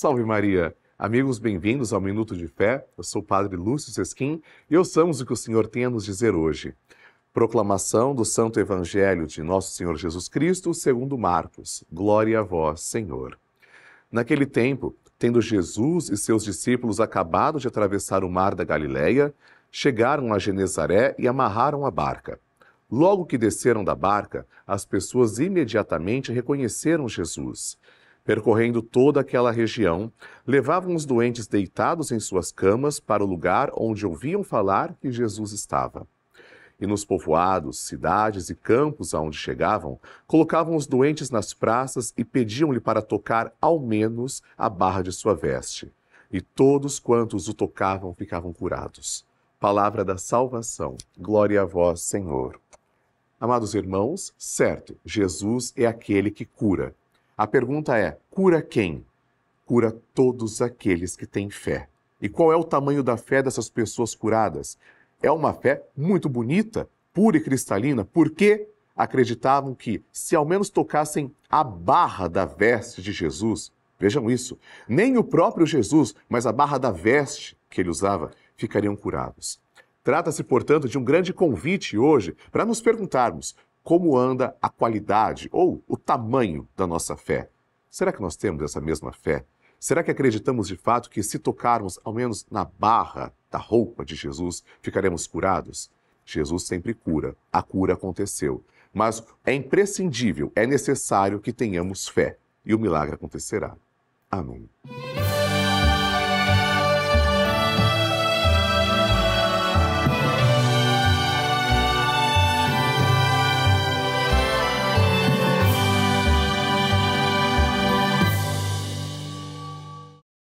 Salve Maria! Amigos, bem-vindos ao Minuto de Fé. Eu sou o Padre Lúcio Sesquim e ouçamos o que o Senhor tem a nos dizer hoje. Proclamação do Santo Evangelho de Nosso Senhor Jesus Cristo, segundo Marcos. Glória a vós, Senhor. Naquele tempo, tendo Jesus e seus discípulos acabado de atravessar o mar da Galileia, chegaram a Genezaré e amarraram a barca. Logo que desceram da barca, as pessoas imediatamente reconheceram Jesus Percorrendo toda aquela região, levavam os doentes deitados em suas camas para o lugar onde ouviam falar que Jesus estava. E nos povoados, cidades e campos aonde chegavam, colocavam os doentes nas praças e pediam-lhe para tocar ao menos a barra de sua veste. E todos quantos o tocavam ficavam curados. Palavra da salvação. Glória a vós, Senhor. Amados irmãos, certo, Jesus é aquele que cura. A pergunta é: cura quem? Cura todos aqueles que têm fé. E qual é o tamanho da fé dessas pessoas curadas? É uma fé muito bonita, pura e cristalina, porque acreditavam que, se ao menos tocassem a barra da veste de Jesus, vejam isso, nem o próprio Jesus, mas a barra da veste que ele usava, ficariam curados. Trata-se, portanto, de um grande convite hoje para nos perguntarmos como anda a qualidade ou o tamanho da nossa fé. Será que nós temos essa mesma fé? Será que acreditamos de fato que se tocarmos ao menos na barra da roupa de Jesus, ficaremos curados? Jesus sempre cura, a cura aconteceu. Mas é imprescindível, é necessário que tenhamos fé e o milagre acontecerá. Amém.